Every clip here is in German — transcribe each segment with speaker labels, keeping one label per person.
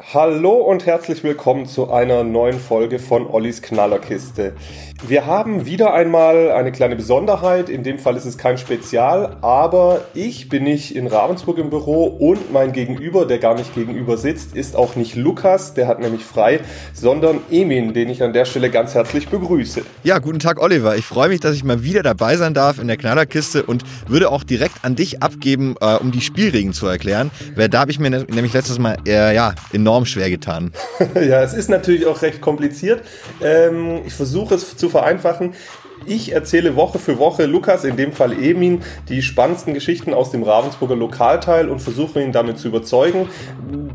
Speaker 1: Hallo und herzlich willkommen zu einer neuen Folge von Ollis Knallerkiste. Wir haben wieder einmal eine kleine Besonderheit. In dem Fall ist es kein Spezial, aber ich bin nicht in Ravensburg im Büro und mein Gegenüber, der gar nicht gegenüber sitzt, ist auch nicht Lukas, der hat nämlich frei, sondern Emin, den ich an der Stelle ganz herzlich begrüße.
Speaker 2: Ja, guten Tag, Oliver. Ich freue mich, dass ich mal wieder dabei sein darf in der Knallerkiste und würde auch direkt an dich abgeben, äh, um die Spielregeln zu erklären, weil da habe ich mir ne-, nämlich letztes Mal äh, ja, enorm schwer getan.
Speaker 1: ja, es ist natürlich auch recht kompliziert. Ähm, ich versuche es zu vereinfachen. Ich erzähle Woche für Woche Lukas, in dem Fall Emin, die spannendsten Geschichten aus dem Ravensburger Lokalteil und versuche ihn damit zu überzeugen.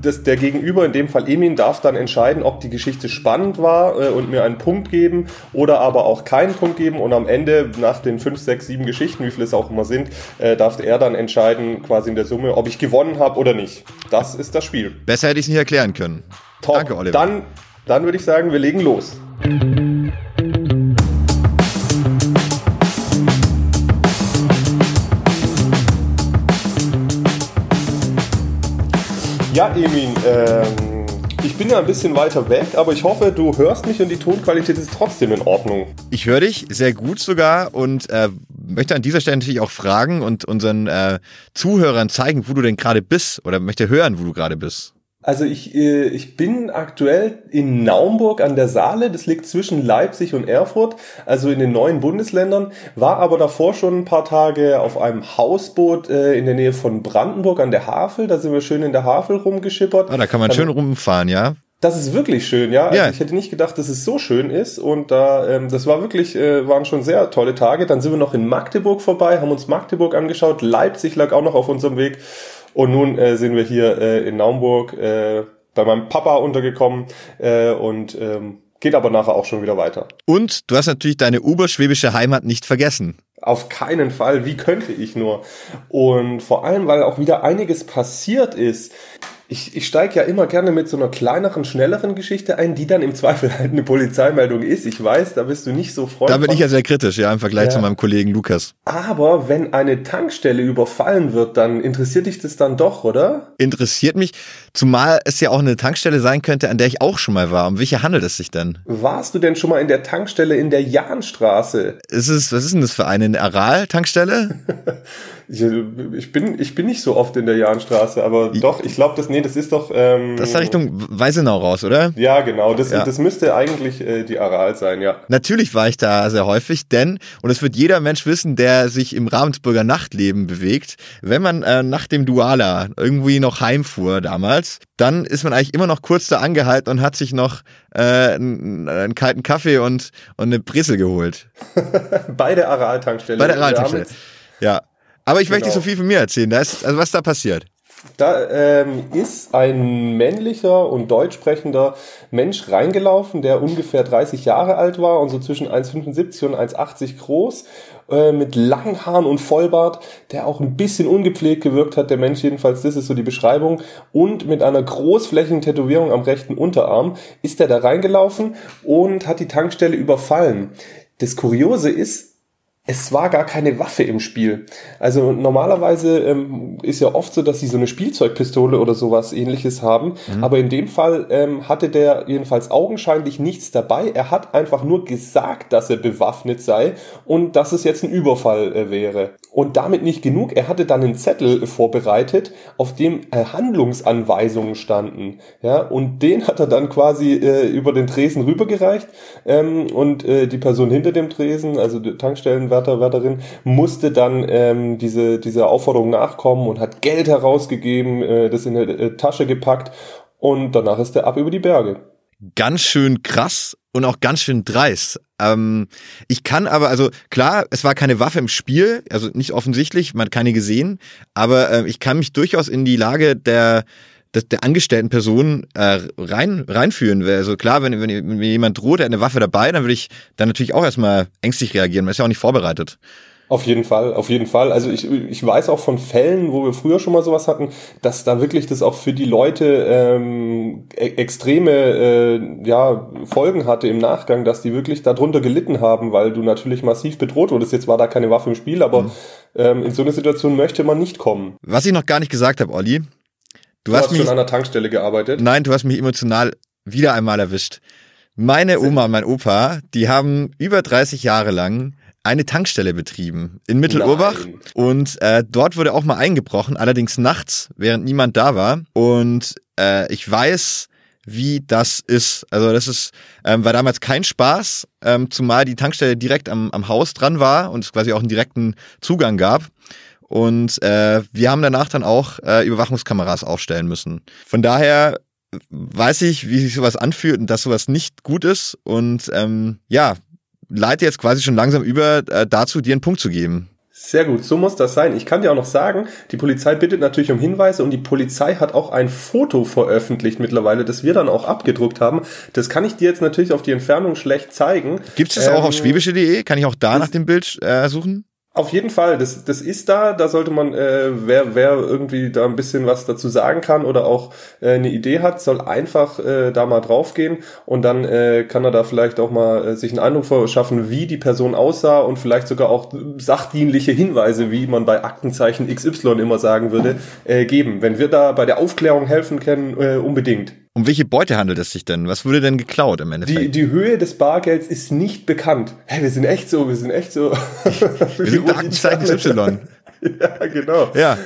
Speaker 1: Das, der Gegenüber, in dem Fall Emin, darf dann entscheiden, ob die Geschichte spannend war äh, und mir einen Punkt geben oder aber auch keinen Punkt geben. Und am Ende, nach den fünf, sechs, sieben Geschichten, wie viele es auch immer sind, äh, darf er dann entscheiden, quasi in der Summe, ob ich gewonnen habe oder nicht. Das ist das Spiel.
Speaker 2: Besser hätte ich es nicht erklären können.
Speaker 1: Top. Danke, Oliver. Dann, dann würde ich sagen, wir legen los. Ja, Emin, ähm, ich bin ja ein bisschen weiter weg, aber ich hoffe, du hörst mich und die Tonqualität ist trotzdem in Ordnung.
Speaker 2: Ich höre dich sehr gut sogar und äh, möchte an dieser Stelle natürlich auch fragen und unseren äh, Zuhörern zeigen, wo du denn gerade bist oder möchte hören, wo du gerade bist.
Speaker 1: Also ich, äh, ich bin aktuell in Naumburg an der Saale, das liegt zwischen Leipzig und Erfurt, also in den neuen Bundesländern, war aber davor schon ein paar Tage auf einem Hausboot äh, in der Nähe von Brandenburg an der Havel, da sind wir schön in der Havel rumgeschippert.
Speaker 2: Ah, da kann man schön rumfahren, ja?
Speaker 1: Das ist wirklich schön, ja. Also ja. ich hätte nicht gedacht, dass es so schön ist. Und da, ähm, das war wirklich, äh, waren schon sehr tolle Tage. Dann sind wir noch in Magdeburg vorbei, haben uns Magdeburg angeschaut. Leipzig lag auch noch auf unserem Weg. Und nun äh, sind wir hier äh, in Naumburg äh, bei meinem Papa untergekommen äh, und ähm, geht aber nachher auch schon wieder weiter.
Speaker 2: Und du hast natürlich deine oberschwäbische Heimat nicht vergessen.
Speaker 1: Auf keinen Fall. Wie könnte ich nur? Und vor allem, weil auch wieder einiges passiert ist ich, ich steige ja immer gerne mit so einer kleineren, schnelleren Geschichte ein, die dann im Zweifel halt eine Polizeimeldung ist. Ich weiß, da bist du nicht so freundlich.
Speaker 2: Da bin ich ja sehr kritisch, ja, im Vergleich ja. zu meinem Kollegen Lukas.
Speaker 1: Aber wenn eine Tankstelle überfallen wird, dann interessiert dich das dann doch, oder?
Speaker 2: Interessiert mich, zumal es ja auch eine Tankstelle sein könnte, an der ich auch schon mal war. Um welche handelt es sich denn?
Speaker 1: Warst du denn schon mal in der Tankstelle in der Jahnstraße?
Speaker 2: Ist es, was ist denn das für eine Aral-Tankstelle?
Speaker 1: ich, bin, ich bin nicht so oft in der Jahnstraße, aber ich, doch, ich glaube, das, nee, das ist doch. Ähm,
Speaker 2: das ist da Richtung Weisenau raus, oder?
Speaker 1: Ja, genau. Das, ja. das müsste eigentlich äh, die Aral sein, ja.
Speaker 2: Natürlich war ich da sehr häufig, denn, und es wird jeder Mensch wissen, der sich im Ravensburger Nachtleben bewegt, wenn man äh, nach dem Duala irgendwie noch heimfuhr damals, dann ist man eigentlich immer noch kurz da angehalten und hat sich noch äh, einen, einen kalten Kaffee und, und eine Brisse geholt.
Speaker 1: Bei der Aral-Tankstelle.
Speaker 2: Bei der Aral-Tankstelle. Ja. Aber ich genau. möchte nicht so viel von mir erzählen. Da ist, also was da passiert?
Speaker 1: Da ähm, ist ein männlicher und deutsch sprechender Mensch reingelaufen, der ungefähr 30 Jahre alt war und so zwischen 1,75 und 1,80 groß, äh, mit langen Haaren und Vollbart, der auch ein bisschen ungepflegt gewirkt hat, der Mensch jedenfalls, das ist so die Beschreibung, und mit einer großflächigen Tätowierung am rechten Unterarm ist er da reingelaufen und hat die Tankstelle überfallen. Das Kuriose ist, es war gar keine Waffe im Spiel. Also normalerweise ähm, ist ja oft so, dass sie so eine Spielzeugpistole oder sowas ähnliches haben. Mhm. Aber in dem Fall ähm, hatte der jedenfalls augenscheinlich nichts dabei. Er hat einfach nur gesagt, dass er bewaffnet sei und dass es jetzt ein Überfall äh, wäre. Und damit nicht genug. Er hatte dann einen Zettel vorbereitet, auf dem äh, Handlungsanweisungen standen. Ja, und den hat er dann quasi äh, über den Tresen rübergereicht. Ähm, und äh, die Person hinter dem Tresen, also die Tankstellen Wärter, Wärterin, musste dann ähm, diese, diese Aufforderung nachkommen und hat Geld herausgegeben, äh, das in eine äh, Tasche gepackt und danach ist er ab über die Berge.
Speaker 2: Ganz schön krass und auch ganz schön dreist. Ähm, ich kann aber, also klar, es war keine Waffe im Spiel, also nicht offensichtlich, man hat keine gesehen, aber äh, ich kann mich durchaus in die Lage der der angestellten Person äh, rein, reinführen will. Also klar, wenn, wenn, wenn mir jemand droht, der hat eine Waffe dabei, dann würde ich dann natürlich auch erstmal ängstlich reagieren. Man ist ja auch nicht vorbereitet.
Speaker 1: Auf jeden Fall, auf jeden Fall. Also ich, ich weiß auch von Fällen, wo wir früher schon mal sowas hatten, dass da wirklich das auch für die Leute ähm, e extreme äh, ja, Folgen hatte im Nachgang, dass die wirklich darunter gelitten haben, weil du natürlich massiv bedroht wurdest. Jetzt war da keine Waffe im Spiel, aber mhm. ähm, in so eine Situation möchte man nicht kommen.
Speaker 2: Was ich noch gar nicht gesagt habe, Olli.
Speaker 1: Du, du hast, hast mich, schon an der Tankstelle gearbeitet.
Speaker 2: Nein, du hast mich emotional wieder einmal erwischt. Meine Oma und mein Opa, die haben über 30 Jahre lang eine Tankstelle betrieben in Mittelurbach Nein. und äh, dort wurde auch mal eingebrochen, allerdings nachts, während niemand da war und äh, ich weiß, wie das ist. Also das ist, ähm, war damals kein Spaß, ähm, zumal die Tankstelle direkt am, am Haus dran war und es quasi auch einen direkten Zugang gab. Und äh, wir haben danach dann auch äh, Überwachungskameras aufstellen müssen. Von daher weiß ich, wie sich sowas anfühlt und dass sowas nicht gut ist. Und ähm, ja, leite jetzt quasi schon langsam über äh, dazu, dir einen Punkt zu geben.
Speaker 1: Sehr gut, so muss das sein. Ich kann dir auch noch sagen, die Polizei bittet natürlich um Hinweise und die Polizei hat auch ein Foto veröffentlicht mittlerweile, das wir dann auch abgedruckt haben. Das kann ich dir jetzt natürlich auf die Entfernung schlecht zeigen.
Speaker 2: Gibt es das ähm, auch auf ähm, schwäbische.de? Kann ich auch da nach dem Bild äh, suchen?
Speaker 1: Auf jeden Fall, das, das ist da, da sollte man, äh, wer, wer irgendwie da ein bisschen was dazu sagen kann oder auch äh, eine Idee hat, soll einfach äh, da mal draufgehen und dann äh, kann er da vielleicht auch mal äh, sich einen Eindruck verschaffen, wie die Person aussah und vielleicht sogar auch sachdienliche Hinweise, wie man bei Aktenzeichen XY immer sagen würde, äh, geben. Wenn wir da bei der Aufklärung helfen können, äh, unbedingt.
Speaker 2: Um welche Beute handelt es sich denn? Was wurde denn geklaut im Endeffekt?
Speaker 1: Die, die Höhe des Bargelds ist nicht bekannt. Hey, wir sind echt so, wir sind echt so.
Speaker 2: wir sind Aktenzeichen Y.
Speaker 1: ja, genau.
Speaker 2: Ja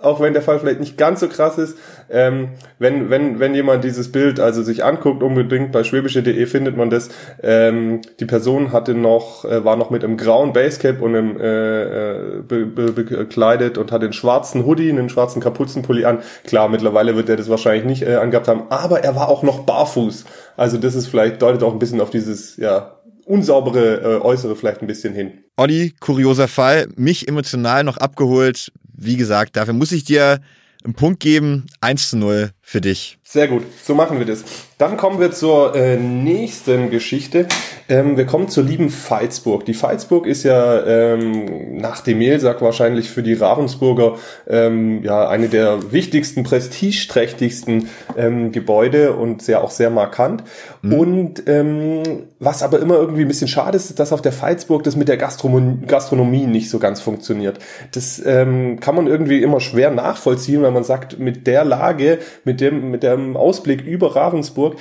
Speaker 1: auch wenn der Fall vielleicht nicht ganz so krass ist, ähm, wenn, wenn, wenn jemand dieses Bild also sich anguckt, unbedingt bei schwäbische.de findet man das. Ähm, die Person hatte noch, äh, war noch mit einem grauen Basecap und einem äh, äh be, be, bekleidet und hatte einen schwarzen Hoodie, einen schwarzen Kapuzenpulli an. Klar, mittlerweile wird er das wahrscheinlich nicht äh, angehabt haben, aber er war auch noch barfuß. Also das ist vielleicht, deutet auch ein bisschen auf dieses, ja, unsaubere äh, Äußere vielleicht ein bisschen hin.
Speaker 2: Olli, kurioser Fall, mich emotional noch abgeholt, wie gesagt, dafür muss ich dir einen Punkt geben. 1 zu 0 für dich.
Speaker 1: Sehr gut, so machen wir das. Dann kommen wir zur äh, nächsten Geschichte. Ähm, wir kommen zur lieben Veitsburg. Die Veitsburg ist ja ähm, nach dem Mehlsack wahrscheinlich für die Ravensburger ähm, ja eine der wichtigsten, prestigeträchtigsten ähm, Gebäude und sehr auch sehr markant. Mhm. Und ähm, was aber immer irgendwie ein bisschen schade ist, ist, dass auf der Veitsburg das mit der Gastronomie, Gastronomie nicht so ganz funktioniert. Das ähm, kann man irgendwie immer schwer nachvollziehen, wenn man sagt, mit der Lage, mit dem, mit dem Ausblick über Ravensburg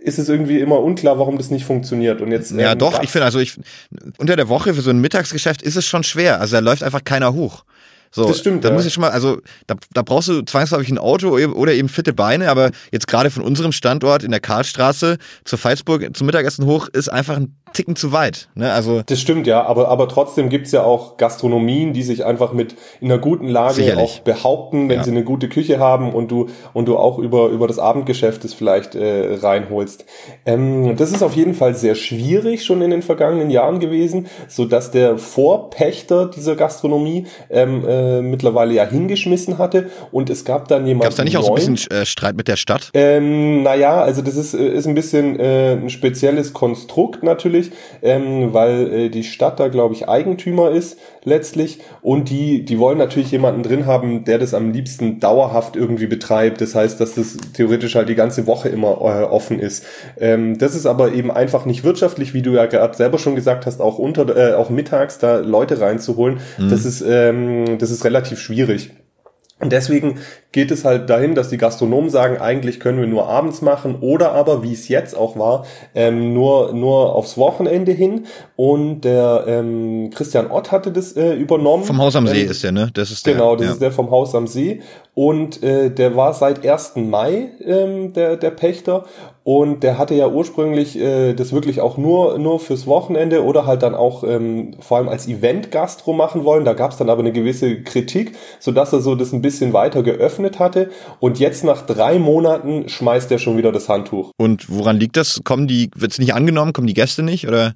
Speaker 1: ist es irgendwie immer unklar, warum das nicht funktioniert. Und jetzt
Speaker 2: ja, ähm, doch. Ich finde also ich unter der Woche für so ein Mittagsgeschäft ist es schon schwer. Also da läuft einfach keiner hoch. So,
Speaker 1: das stimmt.
Speaker 2: Da ja. muss ich schon mal, also da, da brauchst du zwangsläufig ein Auto oder eben fitte Beine, aber jetzt gerade von unserem Standort in der Karlstraße zur Pfalzburg zum Mittagessen hoch ist einfach ein Ticken zu weit. Ne? Also
Speaker 1: das stimmt ja, aber, aber trotzdem gibt's ja auch Gastronomien, die sich einfach mit in einer guten Lage sicherlich. auch behaupten, wenn ja. sie eine gute Küche haben und du und du auch über, über das Abendgeschäft es vielleicht äh, reinholst. Ähm, das ist auf jeden Fall sehr schwierig schon in den vergangenen Jahren gewesen, so dass der Vorpächter dieser Gastronomie ähm, äh, mittlerweile ja hingeschmissen hatte und es gab dann jemanden.
Speaker 2: Gab's da nicht auch so ein bisschen äh, Streit mit der Stadt?
Speaker 1: Ähm, naja, also das ist, äh, ist ein bisschen äh, ein spezielles Konstrukt natürlich natürlich, ähm, weil äh, die Stadt da, glaube ich, Eigentümer ist letztlich und die, die wollen natürlich jemanden drin haben, der das am liebsten dauerhaft irgendwie betreibt. Das heißt, dass das theoretisch halt die ganze Woche immer äh, offen ist. Ähm, das ist aber eben einfach nicht wirtschaftlich, wie du ja gerade selber schon gesagt hast, auch unter, äh, auch mittags da Leute reinzuholen. Mhm. Das ist, ähm, das ist relativ schwierig. Und deswegen geht es halt dahin, dass die Gastronomen sagen, eigentlich können wir nur abends machen oder aber, wie es jetzt auch war, ähm, nur, nur aufs Wochenende hin. Und der ähm, Christian Ott hatte das äh, übernommen.
Speaker 2: Vom Haus am See ähm, ist der, ne?
Speaker 1: Das ist der. Genau, das ja. ist der vom Haus am See. Und äh, der war seit 1. Mai ähm, der, der Pächter. Und der hatte ja ursprünglich äh, das wirklich auch nur, nur fürs Wochenende oder halt dann auch ähm, vor allem als Event-Gastro machen wollen. Da gab es dann aber eine gewisse Kritik, sodass er so das ein bisschen weiter geöffnet hatte. Und jetzt nach drei Monaten schmeißt er schon wieder das Handtuch.
Speaker 2: Und woran liegt das? Kommen die, wird's nicht angenommen? Kommen die Gäste nicht? Oder?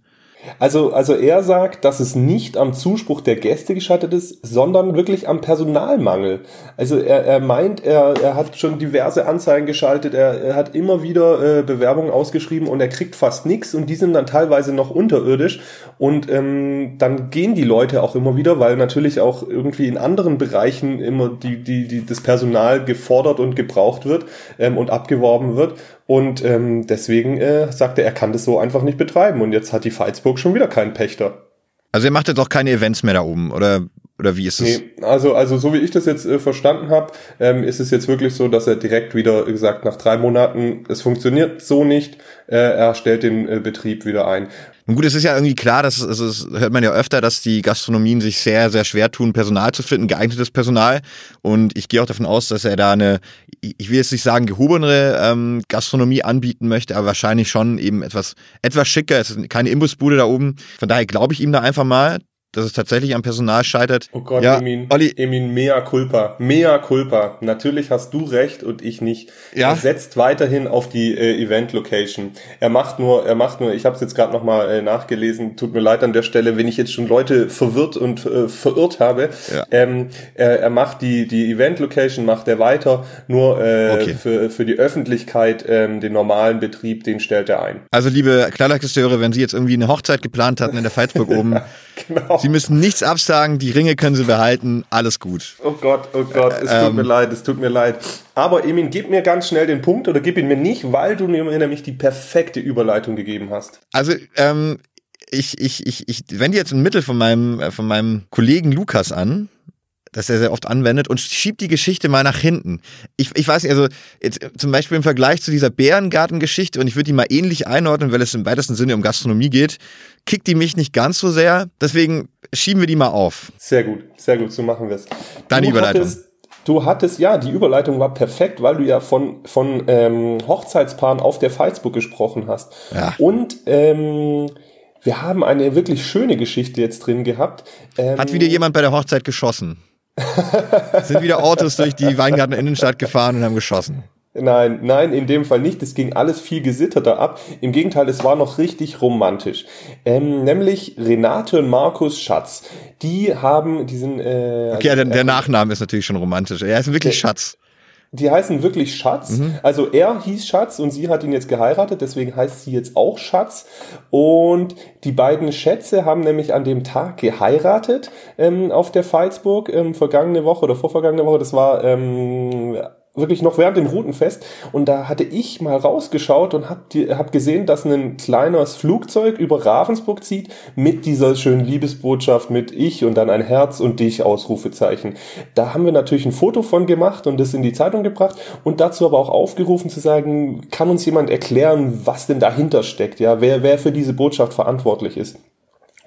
Speaker 1: Also, also er sagt, dass es nicht am Zuspruch der Gäste gescheitert ist, sondern wirklich am Personalmangel. Also er, er meint, er, er hat schon diverse Anzeigen geschaltet, er, er hat immer wieder äh, Bewerbungen ausgeschrieben und er kriegt fast nichts und die sind dann teilweise noch unterirdisch und ähm, dann gehen die Leute auch immer wieder, weil natürlich auch irgendwie in anderen Bereichen immer die, die, die das Personal gefordert und gebraucht wird ähm, und abgeworben wird und ähm, deswegen äh, sagte er, er kann das so einfach nicht betreiben. Und jetzt hat die Veitsburg schon wieder keinen Pächter.
Speaker 2: Also er macht jetzt auch keine Events mehr da oben, oder? Oder wie ist es? Nee,
Speaker 1: also, also so wie ich das jetzt äh, verstanden habe, ähm, ist es jetzt wirklich so, dass er direkt wieder gesagt, nach drei Monaten, es funktioniert so nicht, äh, er stellt den äh, Betrieb wieder ein.
Speaker 2: Und gut, es ist ja irgendwie klar, dass also das hört man ja öfter, dass die Gastronomien sich sehr, sehr schwer tun, Personal zu finden, geeignetes Personal. Und ich gehe auch davon aus, dass er da eine, ich will jetzt nicht sagen gehobenere ähm, Gastronomie anbieten möchte, aber wahrscheinlich schon eben etwas, etwas schicker. Es ist keine Imbusbude da oben. Von daher glaube ich ihm da einfach mal, dass es tatsächlich am Personal scheitert.
Speaker 1: Oh Gott, ja, Emin, Olli. Emin, mea culpa, mea culpa. Natürlich hast du recht und ich nicht. Ja. Er setzt weiterhin auf die äh, Event-Location. Er macht nur, er macht nur, ich habe es jetzt gerade nochmal äh, nachgelesen, tut mir leid an der Stelle, wenn ich jetzt schon Leute verwirrt und äh, verirrt habe. Ja. Ähm, er, er macht die, die Event-Location, macht er weiter, nur äh, okay. für, für die Öffentlichkeit ähm, den normalen Betrieb, den stellt er ein.
Speaker 2: Also liebe Klarlackgestöre, wenn Sie jetzt irgendwie eine Hochzeit geplant hatten in der Veitsburg oben, genau. Sie müssen nichts absagen, die Ringe können Sie behalten, alles gut.
Speaker 1: Oh Gott, oh Gott, es ähm, tut mir leid, es tut mir leid. Aber Emin, gib mir ganz schnell den Punkt oder gib ihn mir nicht, weil du mir nämlich die perfekte Überleitung gegeben hast.
Speaker 2: Also, ähm, ich, ich, ich, ich wende jetzt ein Mittel von meinem, äh, von meinem Kollegen Lukas an, das er sehr oft anwendet und schiebt die Geschichte mal nach hinten. Ich, ich weiß nicht, also jetzt, zum Beispiel im Vergleich zu dieser Bärengarten-Geschichte und ich würde die mal ähnlich einordnen, weil es im weitesten Sinne um Gastronomie geht, kickt die mich nicht ganz so sehr. Deswegen schieben wir die mal auf.
Speaker 1: Sehr gut, sehr gut, so machen wir es.
Speaker 2: Deine du Überleitung.
Speaker 1: Hattest, du hattest, ja, die Überleitung war perfekt, weil du ja von, von ähm, Hochzeitspaaren auf der Facebook gesprochen hast. Ja. Und ähm, wir haben eine wirklich schöne Geschichte jetzt drin gehabt.
Speaker 2: Ähm, Hat wieder jemand bei der Hochzeit geschossen? Sind wieder Autos durch die Weingarten Innenstadt gefahren und haben geschossen.
Speaker 1: Nein, nein, in dem Fall nicht. Es ging alles viel gesitterter ab. Im Gegenteil, es war noch richtig romantisch. Ähm, nämlich Renate und Markus Schatz. Die haben diesen. Äh,
Speaker 2: okay, der, der Nachname ist natürlich schon romantisch. Er ist wirklich der, Schatz.
Speaker 1: Die heißen wirklich Schatz. Mhm. Also er hieß Schatz und sie hat ihn jetzt geheiratet, deswegen heißt sie jetzt auch Schatz. Und die beiden Schätze haben nämlich an dem Tag geheiratet ähm, auf der Pfalzburg ähm, vergangene Woche oder vorvergangene Woche. Das war ähm, wirklich noch während dem Routenfest und da hatte ich mal rausgeschaut und hab, die, hab gesehen, dass ein kleines Flugzeug über Ravensburg zieht mit dieser schönen Liebesbotschaft mit ich und dann ein Herz und dich Ausrufezeichen. Da haben wir natürlich ein Foto von gemacht und das in die Zeitung gebracht und dazu aber auch aufgerufen zu sagen, kann uns jemand erklären, was denn dahinter steckt, ja, wer, wer für diese Botschaft verantwortlich ist.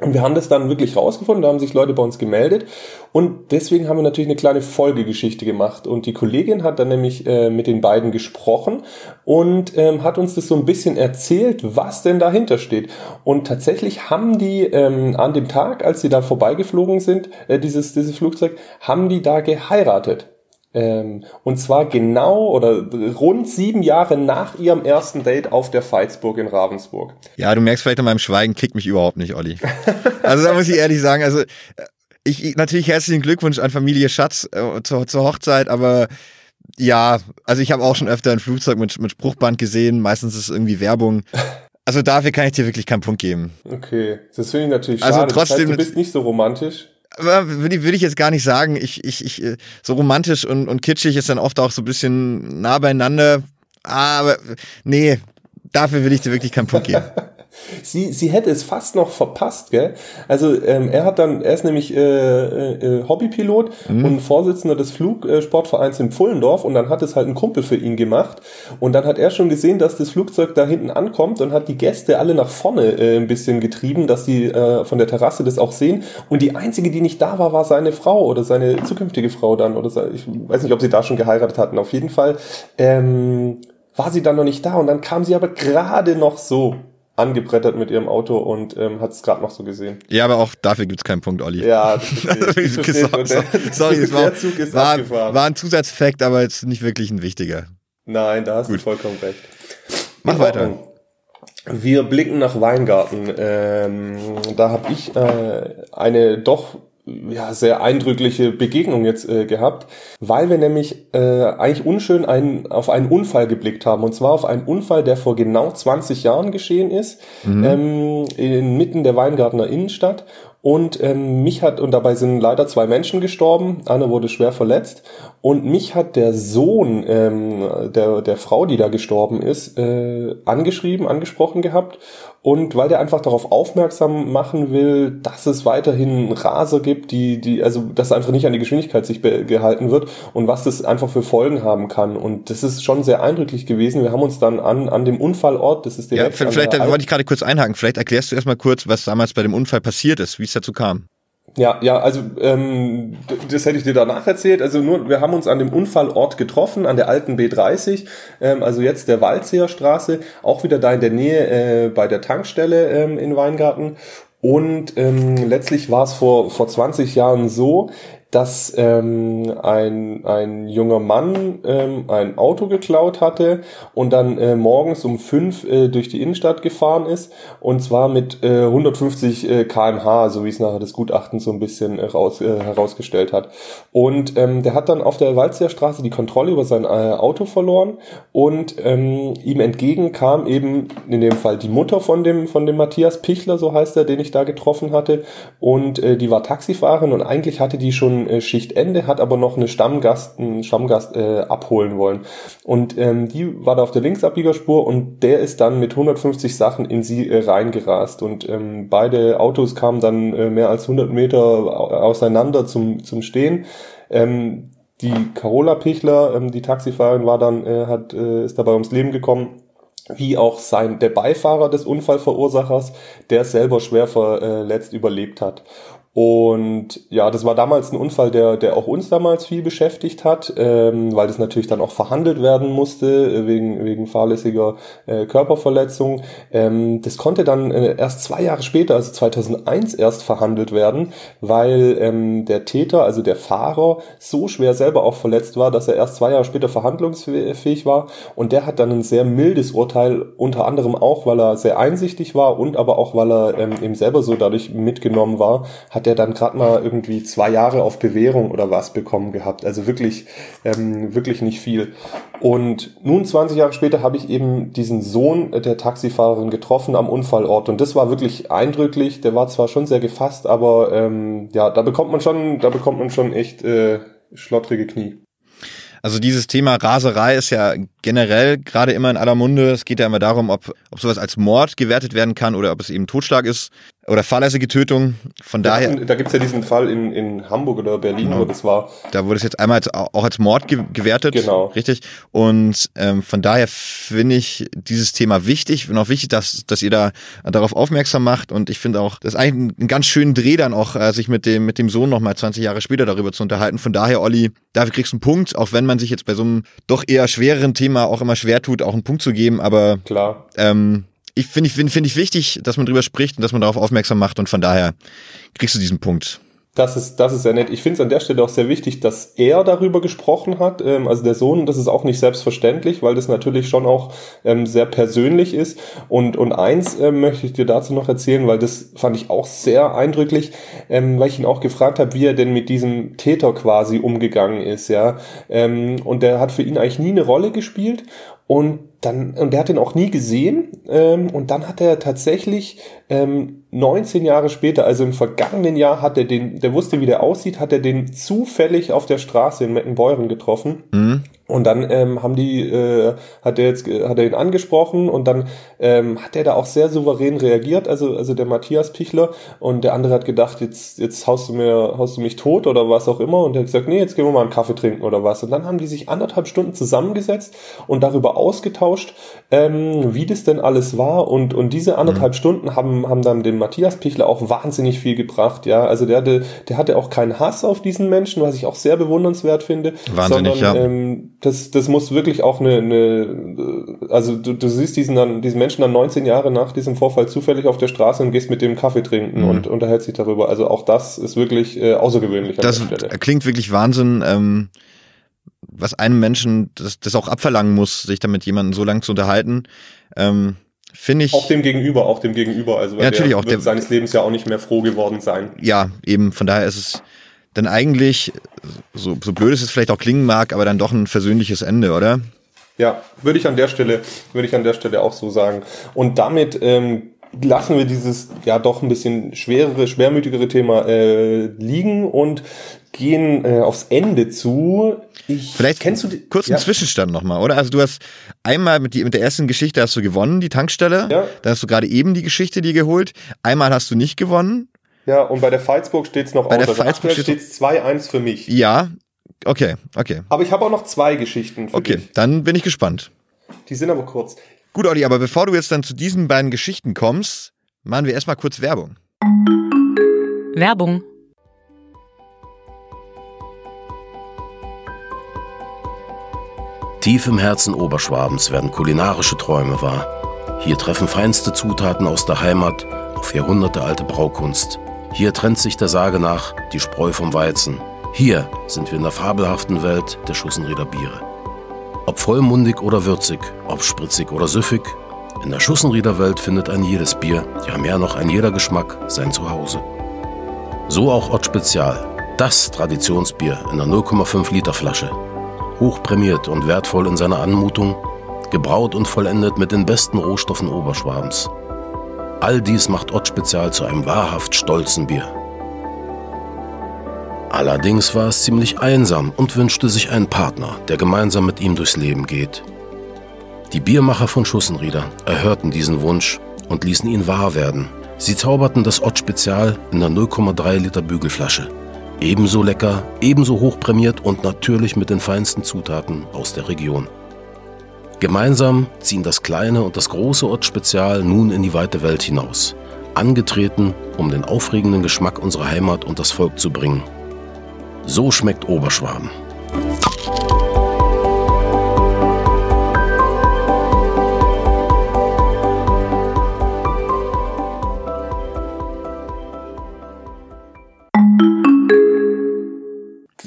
Speaker 1: Und wir haben das dann wirklich rausgefunden, da haben sich Leute bei uns gemeldet und deswegen haben wir natürlich eine kleine Folgegeschichte gemacht. Und die Kollegin hat dann nämlich äh, mit den beiden gesprochen und ähm, hat uns das so ein bisschen erzählt, was denn dahinter steht. Und tatsächlich haben die ähm, an dem Tag, als sie da vorbeigeflogen sind, äh, dieses, dieses Flugzeug, haben die da geheiratet. Ähm, und zwar genau oder rund sieben Jahre nach ihrem ersten Date auf der Veitsburg in Ravensburg.
Speaker 2: Ja, du merkst vielleicht an meinem Schweigen, kickt mich überhaupt nicht, Olli. Also da muss ich ehrlich sagen, also ich, natürlich herzlichen Glückwunsch an Familie Schatz äh, zur, zur Hochzeit, aber ja, also ich habe auch schon öfter ein Flugzeug mit, mit Spruchband gesehen, meistens ist es irgendwie Werbung. Also dafür kann ich dir wirklich keinen Punkt geben.
Speaker 1: Okay, das finde ich natürlich also schade. Also trotzdem, das heißt, du bist nicht so romantisch
Speaker 2: würde ich, würde ich jetzt gar nicht sagen. Ich, ich, ich, äh, so romantisch und, und kitschig ist dann oft auch so ein bisschen nah beieinander. Aber nee, dafür will ich dir wirklich keinen Punkt geben.
Speaker 1: sie, sie hätte es fast noch verpasst, gell? Also ähm, er hat dann, er ist nämlich äh, äh, Hobbypilot mhm. und Vorsitzender des Flugsportvereins in Pfullendorf und dann hat es halt ein Kumpel für ihn gemacht und dann hat er schon gesehen, dass das Flugzeug da hinten ankommt und hat die Gäste alle nach vorne äh, ein bisschen getrieben, dass sie äh, von der Terrasse das auch sehen und die einzige, die nicht da war, war seine Frau oder seine zukünftige Frau dann oder so, ich weiß nicht, ob sie da schon geheiratet hatten. Auf jeden Fall ähm, war sie dann noch nicht da und dann kam sie aber gerade noch so angebrettert mit ihrem Auto und ähm, hat es gerade noch so gesehen.
Speaker 2: Ja, aber auch dafür gibt's keinen Punkt, Olli.
Speaker 1: Ja, das verstehe
Speaker 2: ich. Sorry, es war, war, war, ein Zusatzfakt, aber jetzt nicht wirklich ein wichtiger.
Speaker 1: Nein, da hast Gut. du vollkommen recht.
Speaker 2: Mach weiter.
Speaker 1: Wir blicken nach Weingarten. Ähm, da habe ich äh, eine doch ja, sehr eindrückliche Begegnung jetzt äh, gehabt, weil wir nämlich äh, eigentlich unschön einen, auf einen Unfall geblickt haben. Und zwar auf einen Unfall, der vor genau 20 Jahren geschehen ist, mhm. ähm, inmitten der Weingartner Innenstadt. Und ähm, mich hat, und dabei sind leider zwei Menschen gestorben, einer wurde schwer verletzt. Und mich hat der Sohn ähm, der, der Frau, die da gestorben ist, äh, angeschrieben, angesprochen gehabt. Und weil der einfach darauf aufmerksam machen will, dass es weiterhin Raser gibt, die, die, also dass einfach nicht an die Geschwindigkeit sich gehalten wird und was das einfach für Folgen haben kann. Und das ist schon sehr eindrücklich gewesen. Wir haben uns dann an, an dem Unfallort, das ist
Speaker 2: direkt. Ja, vielleicht wollte ich gerade kurz einhaken. Vielleicht erklärst du erstmal kurz, was damals bei dem Unfall passiert ist, wie es dazu kam.
Speaker 1: Ja, ja, also ähm, das hätte ich dir danach erzählt. Also nur, wir haben uns an dem Unfallort getroffen, an der alten B30, ähm, also jetzt der Waldseerstraße, auch wieder da in der Nähe äh, bei der Tankstelle ähm, in Weingarten. Und ähm, letztlich war es vor, vor 20 Jahren so, dass ähm, ein, ein junger Mann ähm, ein Auto geklaut hatte und dann äh, morgens um fünf äh, durch die Innenstadt gefahren ist. Und zwar mit äh, 150 äh, kmh, so wie es nachher das Gutachten so ein bisschen äh, raus, äh, herausgestellt hat. Und ähm, der hat dann auf der Waldseerstraße die Kontrolle über sein äh, Auto verloren. Und ähm, ihm entgegen kam eben in dem Fall die Mutter von dem, von dem Matthias Pichler, so heißt er, den ich da getroffen hatte. Und äh, die war Taxifahrerin und eigentlich hatte die schon äh, Schichtende, hat aber noch eine Stammgast, einen Stammgast äh, abholen wollen. Und ähm, die war da auf der Linksabbiegerspur und der ist dann mit 150 Sachen in sie äh, reingerast. Und ähm, beide Autos kamen dann äh, mehr als 100 Meter auseinander zum, zum Stehen. Ähm, die Carola Pichler, ähm, die Taxifahrerin, war dann, äh, hat, äh, ist dabei ums Leben gekommen wie auch sein der Beifahrer des Unfallverursachers, der selber schwer verletzt überlebt hat. Und ja, das war damals ein Unfall, der, der auch uns damals viel beschäftigt hat, ähm, weil das natürlich dann auch verhandelt werden musste äh, wegen, wegen fahrlässiger äh, Körperverletzung. Ähm, das konnte dann äh, erst zwei Jahre später, also 2001 erst verhandelt werden, weil ähm, der Täter, also der Fahrer, so schwer selber auch verletzt war, dass er erst zwei Jahre später verhandlungsfähig war. Und der hat dann ein sehr mildes Urteil, unter anderem auch, weil er sehr einsichtig war und aber auch, weil er ähm, eben selber so dadurch mitgenommen war, hat hat er dann gerade mal irgendwie zwei Jahre auf Bewährung oder was bekommen gehabt. Also wirklich, ähm, wirklich nicht viel. Und nun 20 Jahre später habe ich eben diesen Sohn der Taxifahrerin getroffen am Unfallort und das war wirklich eindrücklich. Der war zwar schon sehr gefasst, aber ähm, ja, da bekommt man schon, da bekommt man schon echt äh, schlottrige Knie.
Speaker 2: Also dieses Thema Raserei ist ja generell gerade immer in aller Munde. Es geht ja immer darum, ob, ob sowas als Mord gewertet werden kann oder ob es eben Totschlag ist oder fahrlässige Tötung. Von
Speaker 1: da
Speaker 2: daher.
Speaker 1: Da gibt's ja diesen Fall in, in Hamburg oder Berlin, genau. wo das war.
Speaker 2: Da wurde es jetzt einmal als, auch als Mord ge gewertet.
Speaker 1: Genau.
Speaker 2: Richtig. Und ähm, von daher finde ich dieses Thema wichtig. Und auch wichtig, dass, dass ihr da darauf aufmerksam macht. Und ich finde auch, das ist eigentlich ein ganz schönen Dreh dann auch, äh, sich mit dem, mit dem Sohn nochmal 20 Jahre später darüber zu unterhalten. Von daher, Olli, dafür kriegst du einen Punkt, auch wenn man sich jetzt bei so einem doch eher schwereren Thema auch immer schwer tut, auch einen Punkt zu geben. Aber
Speaker 1: klar.
Speaker 2: Ähm, ich finde ich, finde find ich wichtig, dass man drüber spricht und dass man darauf aufmerksam macht und von daher kriegst du diesen Punkt.
Speaker 1: Das ist, das ist sehr nett. Ich finde es an der Stelle auch sehr wichtig, dass er darüber gesprochen hat, ähm, also der Sohn, das ist auch nicht selbstverständlich, weil das natürlich schon auch ähm, sehr persönlich ist. Und, und eins ähm, möchte ich dir dazu noch erzählen, weil das fand ich auch sehr eindrücklich, ähm, weil ich ihn auch gefragt habe, wie er denn mit diesem Täter quasi umgegangen ist, ja. Ähm, und der hat für ihn eigentlich nie eine Rolle gespielt. Und dann, und der hat den auch nie gesehen. Ähm, und dann hat er tatsächlich ähm, 19 Jahre später, also im vergangenen Jahr, hat er den, der wusste, wie der aussieht, hat er den zufällig auf der Straße in Meckenbeuren getroffen. Mhm. Und dann ähm, haben die, äh, hat er jetzt, hat er ihn angesprochen und dann ähm, hat er da auch sehr souverän reagiert, also, also der Matthias Pichler und der andere hat gedacht, jetzt, jetzt haust du mir, haust du mich tot oder was auch immer und er hat gesagt, nee, jetzt gehen wir mal einen Kaffee trinken oder was. Und dann haben die sich anderthalb Stunden zusammengesetzt und darüber ausgetauscht, ähm, wie das denn alles war und, und diese anderthalb mhm. Stunden haben, haben dann dem Matthias Pichler auch wahnsinnig viel gebracht, ja. Also der hatte, der hatte auch keinen Hass auf diesen Menschen, was ich auch sehr bewundernswert finde.
Speaker 2: Wahnsinnig,
Speaker 1: sondern, ja. Ähm, das, das muss wirklich auch eine, eine also du, du siehst diesen dann, diesen Menschen dann 19 Jahre nach diesem Vorfall zufällig auf der Straße und gehst mit dem Kaffee trinken mhm. und unterhältst dich darüber. Also auch das ist wirklich äh, außergewöhnlich.
Speaker 2: das klingt wirklich Wahnsinn, ähm, was einem Menschen das, das auch abverlangen muss, sich damit jemanden so lang zu unterhalten. Ähm, finde ich.
Speaker 1: Auch dem Gegenüber, auch dem Gegenüber. Also
Speaker 2: Ja, natürlich
Speaker 1: der
Speaker 2: auch
Speaker 1: wird
Speaker 2: dem-
Speaker 1: seines Lebens ja auch nicht mehr froh geworden sein.
Speaker 2: ja, eben, von daher ist es dann eigentlich, so, so blöd es jetzt vielleicht auch klingen mag, aber dann doch ein versöhnliches Ende, oder?
Speaker 1: Ja, würde ich an der Stelle, würde ich an der Stelle auch so sagen. Und damit ähm, lassen wir dieses ja doch ein bisschen schwerere, schwermütigere Thema äh, liegen und gehen äh, aufs Ende zu. Ich,
Speaker 2: Vielleicht
Speaker 1: kennst du die,
Speaker 2: kurz
Speaker 1: ja,
Speaker 2: einen Zwischenstand nochmal, oder? Also du hast einmal mit, die, mit der ersten Geschichte hast du gewonnen, die Tankstelle.
Speaker 1: Ja.
Speaker 2: Dann hast du gerade eben die Geschichte dir geholt. Einmal hast du nicht gewonnen.
Speaker 1: Ja, und bei der Falzburg steht's noch
Speaker 2: Bei der
Speaker 1: aus.
Speaker 2: Veitsburg
Speaker 1: aktuell
Speaker 2: steht's-
Speaker 1: steht's 2-1 für mich.
Speaker 2: Ja. Okay, okay.
Speaker 1: Aber ich habe auch noch zwei Geschichten für
Speaker 2: Okay,
Speaker 1: dich.
Speaker 2: dann bin ich gespannt.
Speaker 1: Die sind aber kurz.
Speaker 2: Gut, Olli, aber bevor du jetzt dann zu diesen beiden Geschichten kommst, machen wir erstmal kurz Werbung.
Speaker 3: Werbung.
Speaker 4: Tief im Herzen Oberschwabens werden kulinarische Träume wahr. Hier treffen feinste Zutaten aus der Heimat auf jahrhundertealte Braukunst. Hier trennt sich der Sage nach die Spreu vom Weizen. Hier sind wir in der fabelhaften Welt der Schussenrieder Biere. Ob vollmundig oder würzig, ob spritzig oder süffig, in der Schussenrieder Welt findet ein jedes Bier, ja mehr noch ein jeder Geschmack, sein Zuhause. So auch Ott Spezial, das Traditionsbier in der 0,5 Liter Flasche hochprämiert und wertvoll in seiner Anmutung, gebraut und vollendet mit den besten Rohstoffen Oberschwabens. All dies macht Ott Spezial zu einem wahrhaft stolzen Bier. Allerdings war es ziemlich einsam und wünschte sich einen Partner, der gemeinsam mit ihm durchs Leben geht. Die Biermacher von Schussenrieder erhörten diesen Wunsch und ließen ihn wahr werden. Sie zauberten das Ott Spezial in der 0,3 Liter Bügelflasche. Ebenso lecker, ebenso hochprämiert und natürlich mit den feinsten Zutaten aus der Region. Gemeinsam ziehen das kleine und das große Ott Spezial nun in die weite Welt hinaus. Angetreten, um den aufregenden Geschmack unserer Heimat und das Volk zu bringen. So schmeckt Oberschwaben.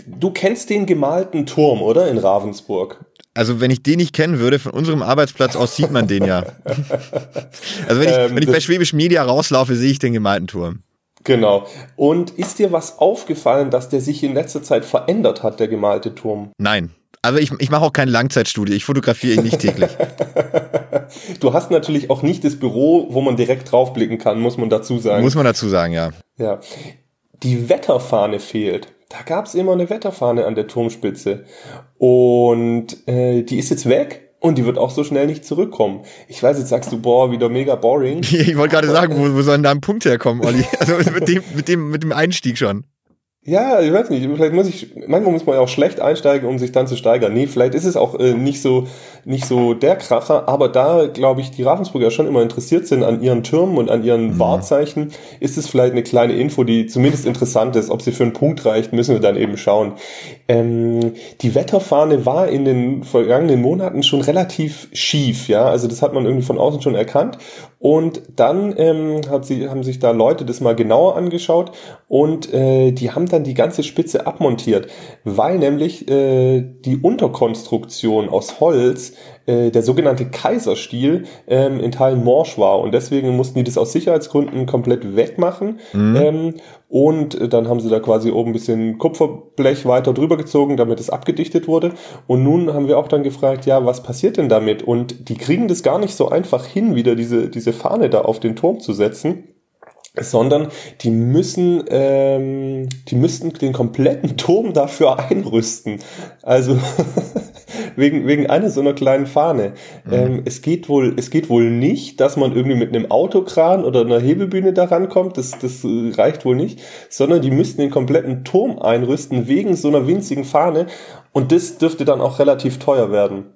Speaker 1: Du kennst den gemalten Turm, oder? In Ravensburg.
Speaker 2: Also wenn ich den nicht kennen würde, von unserem Arbeitsplatz aus sieht man den ja. Also wenn ich,
Speaker 1: Ähm,
Speaker 2: wenn ich bei
Speaker 1: das-
Speaker 2: Schwäbisch Media rauslaufe, sehe ich den gemalten Turm.
Speaker 1: Genau. Und ist dir was aufgefallen, dass der sich in letzter Zeit verändert hat, der gemalte Turm?
Speaker 2: Nein. Also ich, ich mache auch keine Langzeitstudie, ich fotografiere ihn nicht täglich.
Speaker 1: Du hast natürlich auch nicht das Büro, wo man direkt draufblicken kann, muss man dazu sagen.
Speaker 2: Muss man dazu sagen, ja.
Speaker 1: Ja. Die Wetterfahne fehlt. Da gab's immer eine Wetterfahne an der Turmspitze. Und äh, die ist jetzt weg und die wird auch so schnell nicht zurückkommen. Ich weiß, jetzt sagst du, boah, wieder mega boring.
Speaker 2: Ich wollte gerade sagen, wo, wo soll denn da ein Punkt herkommen, Olli? Also mit dem, mit dem, mit dem Einstieg schon.
Speaker 1: Ja, ich weiß nicht, vielleicht muss ich, manchmal muss man ja auch schlecht einsteigen, um sich dann zu steigern. Nee, vielleicht ist es auch äh, nicht so, nicht so der Kracher, aber da, glaube ich, die Ravensburger schon immer interessiert sind an ihren Türmen und an ihren Wahrzeichen, ist es vielleicht eine kleine Info, die zumindest interessant ist. Ob sie für einen Punkt reicht, müssen wir dann eben schauen. Ähm, die Wetterfahne war in den vergangenen Monaten schon relativ schief, ja, also das hat man irgendwie von außen schon erkannt. Und dann ähm, hat sie, haben sich da Leute das mal genauer angeschaut und äh, die haben dann die ganze Spitze abmontiert, weil nämlich äh, die Unterkonstruktion aus Holz, äh, der sogenannte Kaiserstiel, ähm, in Teilen morsch war und deswegen mussten die das aus Sicherheitsgründen komplett wegmachen. Ähm, und äh, dann haben sie da quasi oben ein bisschen Kupferblech weiter drüber gezogen, damit es abgedichtet wurde. Und nun haben wir auch dann gefragt, ja, was passiert denn damit? Und die kriegen das gar nicht so einfach hin, wieder diese, diese Fahne da auf den Turm zu setzen sondern die müssen, ähm, die müssten den kompletten Turm dafür einrüsten. Also wegen, wegen einer so einer kleinen Fahne. Ähm, es geht wohl, es geht wohl nicht, dass man irgendwie mit einem Autokran oder einer Hebelbühne da rankommt. Das, das äh, reicht wohl nicht, sondern die müssten den kompletten Turm einrüsten wegen so einer winzigen Fahne. Und das dürfte dann auch relativ teuer werden.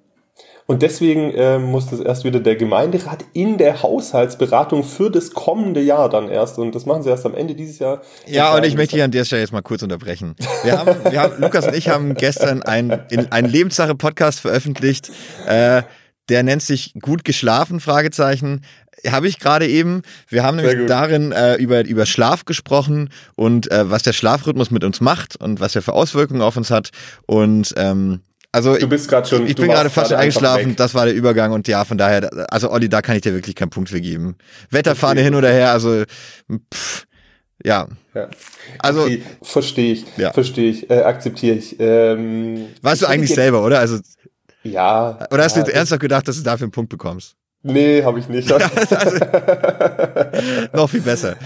Speaker 1: Und deswegen ähm, muss das erst wieder der Gemeinderat in der Haushaltsberatung für das kommende Jahr dann erst. Und das machen sie erst am Ende dieses Jahr.
Speaker 2: Ja, und ich möchte hier an der Stelle jetzt mal kurz unterbrechen. Wir haben, wir haben Lukas und ich haben gestern ein, in, ein Lebenssache-Podcast veröffentlicht, äh, der nennt sich Gut geschlafen, Fragezeichen. Habe ich gerade eben. Wir haben
Speaker 1: Sehr
Speaker 2: nämlich
Speaker 1: gut.
Speaker 2: darin äh, über, über Schlaf gesprochen und äh, was der Schlafrhythmus mit uns macht und was er für Auswirkungen auf uns hat. Und ähm, Also
Speaker 1: Du bist gerade schon.
Speaker 2: ich bin gerade fast eingeschlafen, das war der Übergang und ja, von daher, also Olli, da kann ich dir wirklich keinen Punkt für geben. Wetterfahne hin oder her, also pff, ja.
Speaker 1: Ja.
Speaker 2: Also
Speaker 1: Okay, verstehe ich,
Speaker 2: Ja.
Speaker 1: verstehe ich, äh, akzeptiere ich. Ähm,
Speaker 2: weißt du
Speaker 1: ich
Speaker 2: eigentlich selber, oder? Also
Speaker 1: Ja.
Speaker 2: oder hast
Speaker 1: ja,
Speaker 2: du jetzt ernsthaft gedacht, dass du dafür einen Punkt bekommst?
Speaker 1: Nee, habe ich nicht.
Speaker 2: Noch viel besser.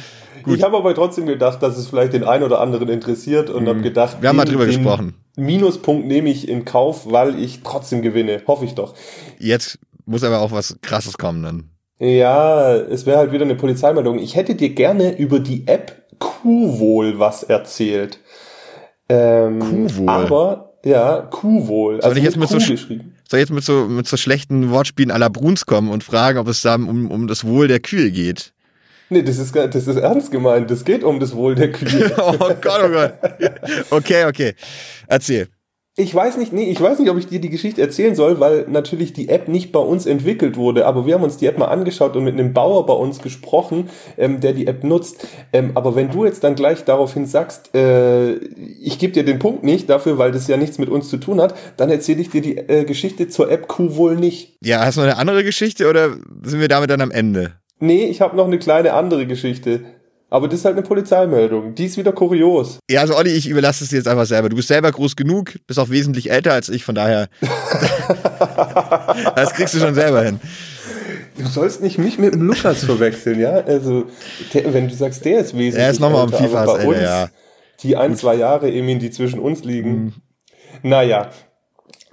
Speaker 1: Ich habe aber trotzdem gedacht, dass es vielleicht den einen oder anderen interessiert und habe gedacht,
Speaker 2: Mhm. Wir haben mal drüber
Speaker 1: den
Speaker 2: gesprochen.
Speaker 1: Minuspunkt nehme ich in Kauf, weil ich trotzdem gewinne. Hoffe ich doch.
Speaker 2: Jetzt muss aber auch was krasses kommen dann.
Speaker 1: Ja, es wäre halt wieder eine Polizeimeldung. Ich hätte dir gerne über die App Qwohl was erzählt. Ähm,
Speaker 2: Qwohl?
Speaker 1: Aber, ja, Qwohl.
Speaker 2: Soll ich jetzt mit so sch-
Speaker 1: geschrieben.
Speaker 2: Soll jetzt mit so, mit so schlechten Wortspielen à la Bruns kommen und fragen, ob es da um, um das Wohl der Kühe geht?
Speaker 1: Nee, das ist, das ist ernst gemeint. Das geht um das Wohl der Kühe.
Speaker 2: Oh Gott, oh Gott. Okay, okay. Erzähl.
Speaker 1: Ich weiß nicht, nee, ich weiß nicht, ob ich dir die Geschichte erzählen soll, weil natürlich die App nicht bei uns entwickelt wurde, aber wir haben uns die App mal angeschaut und mit einem Bauer bei uns gesprochen, ähm, der die App nutzt. Ähm, aber wenn du jetzt dann gleich daraufhin sagst, äh, ich gebe dir den Punkt nicht dafür, weil das ja nichts mit uns zu tun hat, dann erzähle ich dir die äh, Geschichte zur App Q wohl nicht.
Speaker 2: Ja, hast du noch eine andere Geschichte oder sind wir damit dann am Ende?
Speaker 1: Nee, ich habe noch eine kleine andere Geschichte. Aber das ist halt eine Polizeimeldung. Die ist wieder kurios.
Speaker 2: Ja, also Olli, ich überlasse es dir jetzt einfach selber. Du bist selber groß genug, bist auch wesentlich älter als ich, von daher. das kriegst du schon selber hin.
Speaker 1: Du sollst nicht mich mit dem Lukas verwechseln, ja? Also, der, wenn du sagst, der ist wesentlich
Speaker 2: Er ist nochmal
Speaker 1: älter,
Speaker 2: FIFA älter,
Speaker 1: uns,
Speaker 2: ja.
Speaker 1: die ein, zwei Jahre, Emin, die zwischen uns liegen.
Speaker 2: Mhm.
Speaker 1: Naja.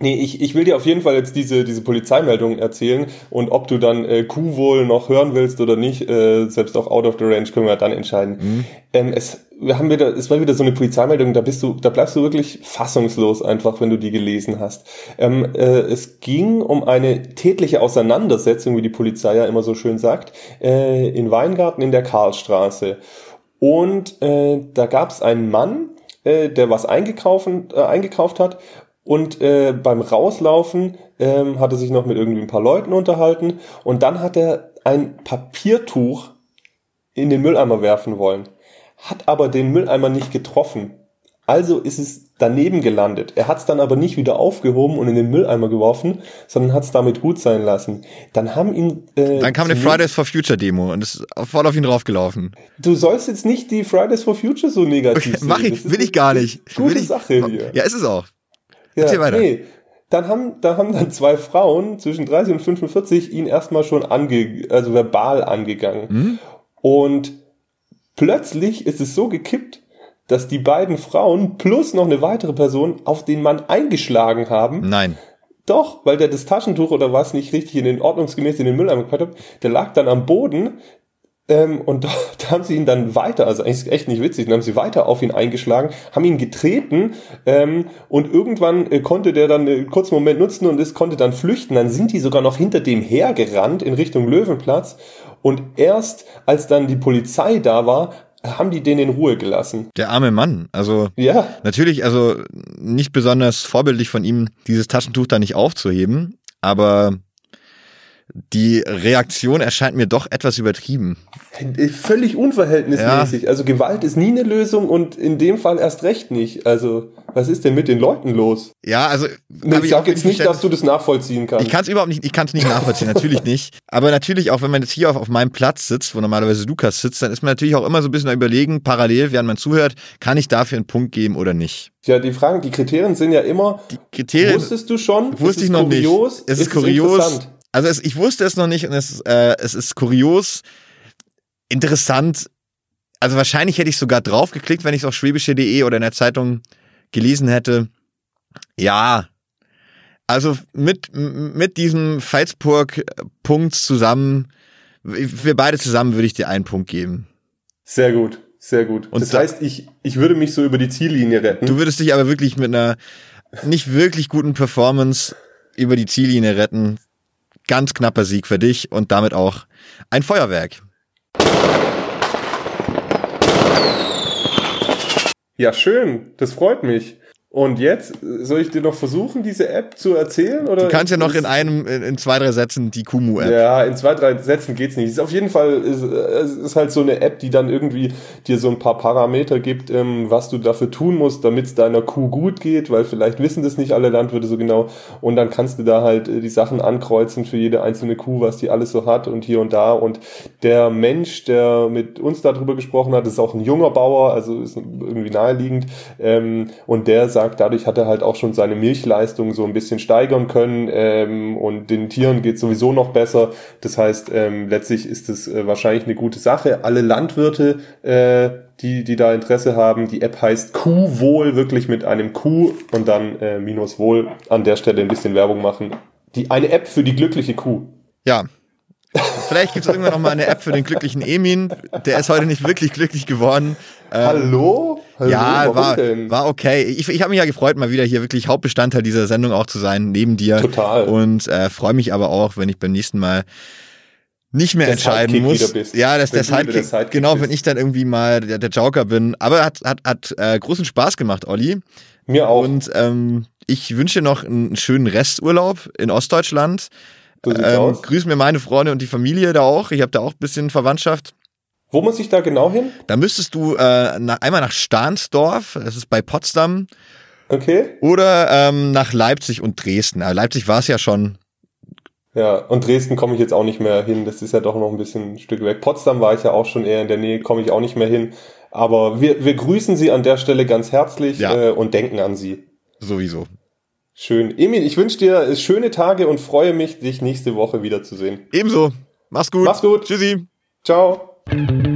Speaker 1: Nee, ich, ich will dir auf jeden Fall jetzt diese, diese Polizeimeldung erzählen und ob du dann äh, Q wohl noch hören willst oder nicht, äh, selbst auch out of the range können wir dann entscheiden.
Speaker 2: Mhm.
Speaker 1: Ähm, es, wir haben wieder, es war wieder so eine Polizeimeldung, da bist du, da bleibst du wirklich fassungslos einfach, wenn du die gelesen hast. Ähm, äh, es ging um eine tätliche Auseinandersetzung, wie die Polizei ja immer so schön sagt, äh, in Weingarten in der Karlstraße. Und äh, da gab es einen Mann, äh, der was eingekauft, äh, eingekauft hat und äh, beim Rauslaufen ähm, hat er sich noch mit irgendwie ein paar Leuten unterhalten und dann hat er ein Papiertuch in den Mülleimer werfen wollen, hat aber den Mülleimer nicht getroffen. Also ist es daneben gelandet. Er hat es dann aber nicht wieder aufgehoben und in den Mülleimer geworfen, sondern hat es damit gut sein lassen. Dann haben ihn. Äh,
Speaker 2: Dann kam eine Fridays for Future Demo und ist voll auf ihn draufgelaufen.
Speaker 1: Du sollst jetzt nicht die Fridays for Future so negativ sehen.
Speaker 2: Mach ich, will ich gar nicht.
Speaker 1: Gute
Speaker 2: will ich,
Speaker 1: Sache hier.
Speaker 2: Ja, ist es auch.
Speaker 1: Ja,
Speaker 2: Erzähl weiter.
Speaker 1: Nee. Dann haben, da haben dann zwei Frauen zwischen 30 und 45 ihn erstmal schon ange, also verbal angegangen.
Speaker 2: Hm?
Speaker 1: Und plötzlich ist es so gekippt, dass die beiden Frauen plus noch eine weitere Person auf den Mann eingeschlagen haben.
Speaker 2: Nein.
Speaker 1: Doch, weil der das Taschentuch oder was nicht richtig in den ordnungsgemäß in den Mülleimer gepackt hat. Der lag dann am Boden ähm, und da, da haben sie ihn dann weiter, also eigentlich echt nicht witzig, dann haben sie weiter auf ihn eingeschlagen, haben ihn getreten ähm, und irgendwann äh, konnte der dann einen kurzen Moment nutzen und es konnte dann flüchten. Dann sind die sogar noch hinter dem hergerannt in Richtung Löwenplatz und erst als dann die Polizei da war, haben die den in Ruhe gelassen.
Speaker 2: Der arme Mann. Also
Speaker 1: Ja,
Speaker 2: natürlich, also nicht besonders vorbildlich von ihm, dieses Taschentuch da nicht aufzuheben, aber die Reaktion erscheint mir doch etwas übertrieben.
Speaker 1: völlig unverhältnismäßig. Also Gewalt ist nie eine Lösung und in dem Fall erst recht nicht. Also was ist denn mit den Leuten los?
Speaker 2: Ja, also
Speaker 1: ich sag jetzt nicht, dass du das nachvollziehen kannst.
Speaker 2: Ich kann es überhaupt nicht, ich kann es nicht nachvollziehen, natürlich nicht. Aber natürlich auch, wenn man jetzt hier auf, auf meinem Platz sitzt, wo normalerweise Lukas sitzt, dann ist man natürlich auch immer so ein bisschen überlegen, parallel, während man zuhört, kann ich dafür einen Punkt geben oder nicht.
Speaker 1: ja, die Fragen, die Kriterien sind ja immer,
Speaker 2: Kriterien
Speaker 1: wusstest du schon?
Speaker 2: wusste
Speaker 1: Ist
Speaker 2: ich noch
Speaker 1: kurios?
Speaker 2: nicht. Es ist,
Speaker 1: es
Speaker 2: kurios. Also es, ich wusste es noch nicht und es, äh, es ist kurios, interessant. Also wahrscheinlich hätte ich sogar draufgeklickt, wenn ich es auf schwäbische.de oder in der Zeitung gelesen hätte. Ja. Also mit, mit diesem Veitsburg-Punkt zusammen, wir beide zusammen würde ich dir einen Punkt geben.
Speaker 1: Sehr gut, sehr gut.
Speaker 2: Und
Speaker 1: das
Speaker 2: da-
Speaker 1: heißt, ich, ich würde mich so über die Ziellinie retten.
Speaker 2: Du würdest dich aber wirklich mit einer nicht wirklich guten Performance über die Ziellinie retten. Ganz knapper Sieg für dich und damit auch ein Feuerwerk.
Speaker 1: ja, schön. Das freut mich. Und jetzt soll ich dir noch versuchen, diese App zu erzählen? Oder
Speaker 2: du kannst ja noch in einem, in, zwei, drei Sätzen die Kumu-App.
Speaker 1: Ja, in zwei, drei Sätzen geht's nicht. Es ist auf jeden Fall, ist, es ist halt so eine App, die dann irgendwie dir so ein paar Parameter gibt, ähm, was du dafür tun musst, damit es deiner Kuh gut geht, weil vielleicht wissen das nicht alle Landwirte so genau. Und dann kannst du da halt äh, die Sachen ankreuzen für jede einzelne Kuh, was die alles so hat und hier und da. Und der Mensch, der mit uns darüber gesprochen hat, ist auch ein junger Bauer, also ist irgendwie naheliegend. Ähm, und der sagt, sagt, dadurch hat er halt auch schon seine Milchleistung so ein bisschen steigern können ähm, und den Tieren geht sowieso noch besser. Das heißt, ähm, letztlich ist es äh, wahrscheinlich eine gute Sache. Alle Landwirte, äh, die, die da Interesse haben, die App heißt Kuhwohl, wirklich mit einem Q und dann äh, minus Wohl an der Stelle ein bisschen Werbung machen. Die, eine App für die glückliche Kuh.
Speaker 2: Ja, Vielleicht gibt es irgendwann noch mal eine App für den glücklichen Emin. Der ist heute nicht wirklich glücklich geworden.
Speaker 1: Ähm, Hallo? Hallo?
Speaker 2: Ja, war, war okay. Ich, ich habe mich ja gefreut, mal wieder hier wirklich Hauptbestandteil dieser Sendung auch zu sein, neben dir.
Speaker 1: Total.
Speaker 2: Und äh, freue mich aber auch, wenn ich beim nächsten Mal nicht mehr der entscheiden Sidekick muss. Bist. Ja, das, der Sidekick, der Sidekick genau, bist. wenn ich dann irgendwie mal der, der Joker bin. Aber hat, hat, hat äh, großen Spaß gemacht, Olli.
Speaker 1: Mir auch.
Speaker 2: Und ähm, ich wünsche dir noch einen schönen Resturlaub in Ostdeutschland. So ähm, grüß mir meine Freunde und die Familie da auch. Ich habe da auch ein bisschen Verwandtschaft.
Speaker 1: Wo muss ich da genau hin?
Speaker 2: Da müsstest du äh, nach, einmal nach Stahnsdorf, das ist bei Potsdam.
Speaker 1: Okay.
Speaker 2: Oder ähm, nach Leipzig und Dresden. Aber Leipzig war es ja schon.
Speaker 1: Ja, und Dresden komme ich jetzt auch nicht mehr hin. Das ist ja doch noch ein bisschen ein Stück weg. Potsdam war ich ja auch schon eher in der Nähe, komme ich auch nicht mehr hin. Aber wir, wir grüßen Sie an der Stelle ganz herzlich ja. äh, und denken an Sie.
Speaker 2: Sowieso.
Speaker 1: Schön. Emil, ich wünsche dir schöne Tage und freue mich, dich nächste Woche wiederzusehen.
Speaker 2: Ebenso. Mach's gut.
Speaker 1: Mach's gut.
Speaker 2: Tschüssi.
Speaker 1: Ciao. Thank you.